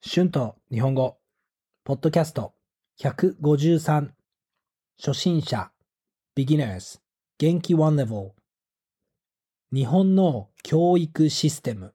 春と日本語、ポッドキャスト。153、初心者、beginners、元気。one level、日本の教育システム、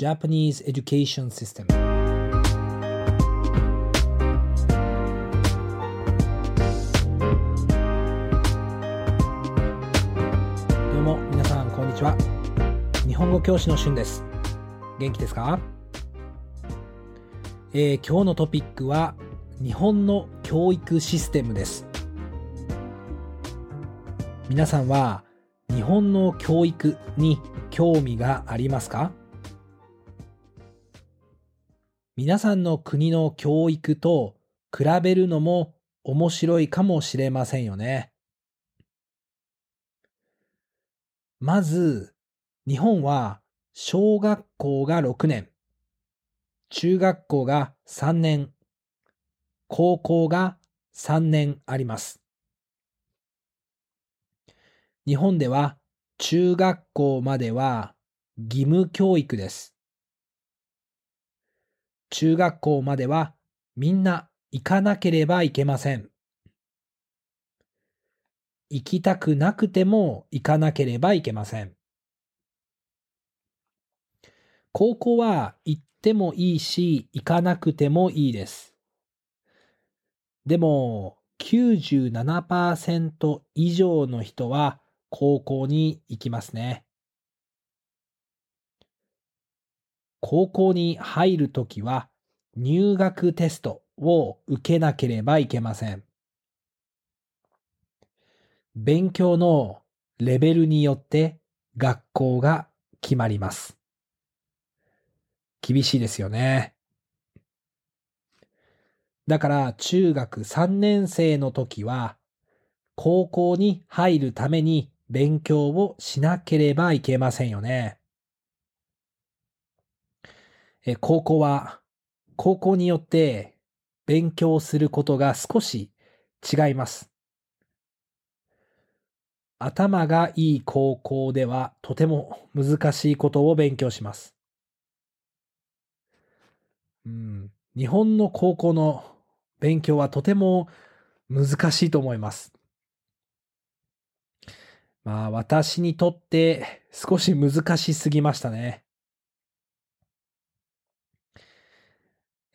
Japanese Education System。どうも皆さんこんにちは。日本語教師の春です。元気ですか？えー今日のトピックは日本の教育システムです。皆さんは日本の教育に興味がありますか？皆さんの国の教育と比べるのも面白いかもしれませんよね。まず、日本は小学校が6年、中学校が3年、高校が3年あります。日本では中学校までは義務教育です。中学校まではみんな行かなければいけません。行きたくなくても行かなければいけません。高校は行ってもいいし、行かなくてもいいです。でも、97%以上の人は高校に行きますね。高校に入るときは入学テストを受けなければいけません。勉強のレベルによって学校が決まります。厳しいですよね。だから中学3年生の時は高校に入るために勉強をしなければいけませんよね。え高校は高校によって勉強することが少し違います。頭がいい高校ではとても難しいことを勉強します。うん、日本の高校の勉強はとても難しいと思います。まあ私にとって少し難しすぎましたね。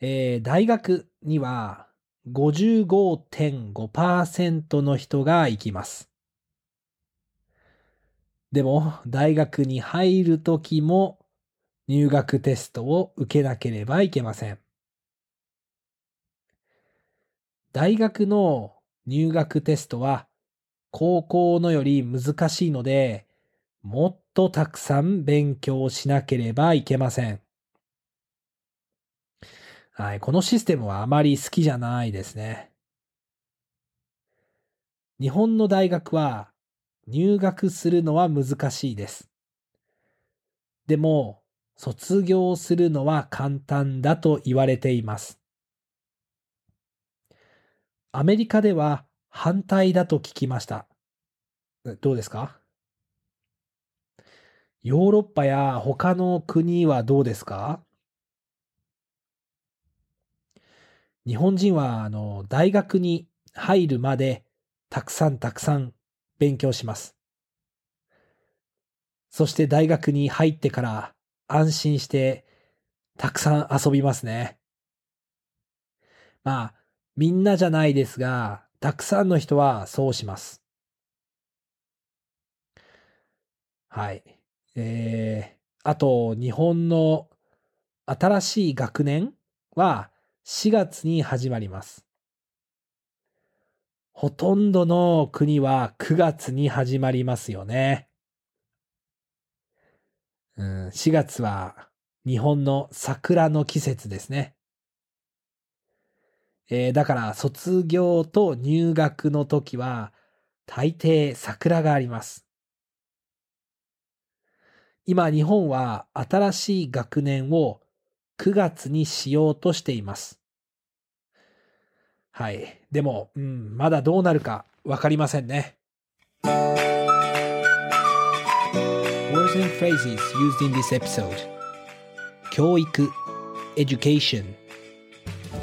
えー大学には55.5%の人が行きます。でも大学に入るときも入学テストを受けなければいけません。大学の入学テストは高校のより難しいので、もっとたくさん勉強しなければいけません。はい、このシステムはあまり好きじゃないですね。日本の大学は入学するのは難しいです。でも、卒業するのは簡単だと言われています。アメリカでは反対だと聞きました。どうですか？ヨーロッパや他の国はどうですか？日本人はあの大学に入るまでたくさんたくさん勉強します。そして大学に入ってから安心してたくさん遊びますね。まあ、みんなじゃないですが、たくさんの人はそうします。はい。えー、あと、日本の新しい学年は4月に始まります。ほとんどの国は9月に始まりますよね。うん、4月は日本の桜の季節ですね。えーだから卒業と入学の時は大抵桜があります。今日本は新しい学年を9月にしようとしています。はい。でも、うん、まだどうなるかわかりませんね。Phrases used in this episode 教育 education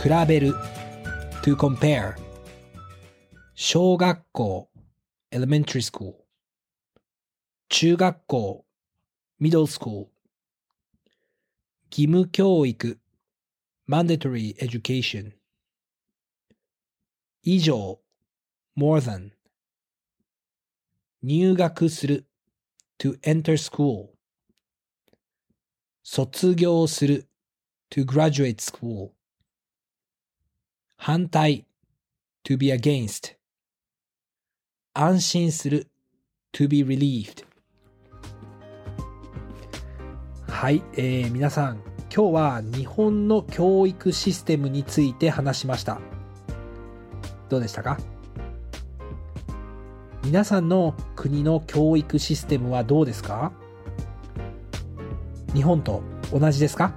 比べる to compare 小学校 elementary school 中学校 middle school 義務教育 mandatory education 以上 more than 入学する to enter school 卒業する to graduate school 反対 to be against 安心する to be relieved はい、えー、皆さん今日は日本の教育システムについて話しましたどうでしたか皆さんの国の教育システムはどうですか日本と同じですか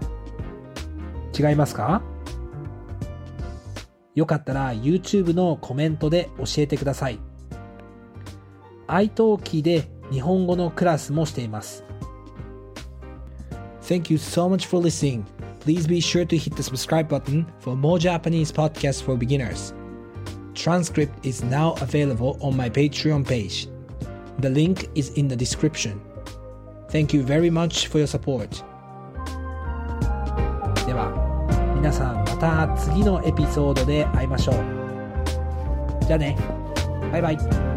違いますかよかったら YouTube のコメントで教えてください。iTalki で日本語のクラスもしています。Thank you so much for listening. Please be sure to hit the subscribe button for more Japanese podcasts for beginners. transcript is now available on my Patreon page. The link is in the description. Thank you very much for your support. では、皆さんまた次のエピソードで会いましょう。じゃあね。バイバイ。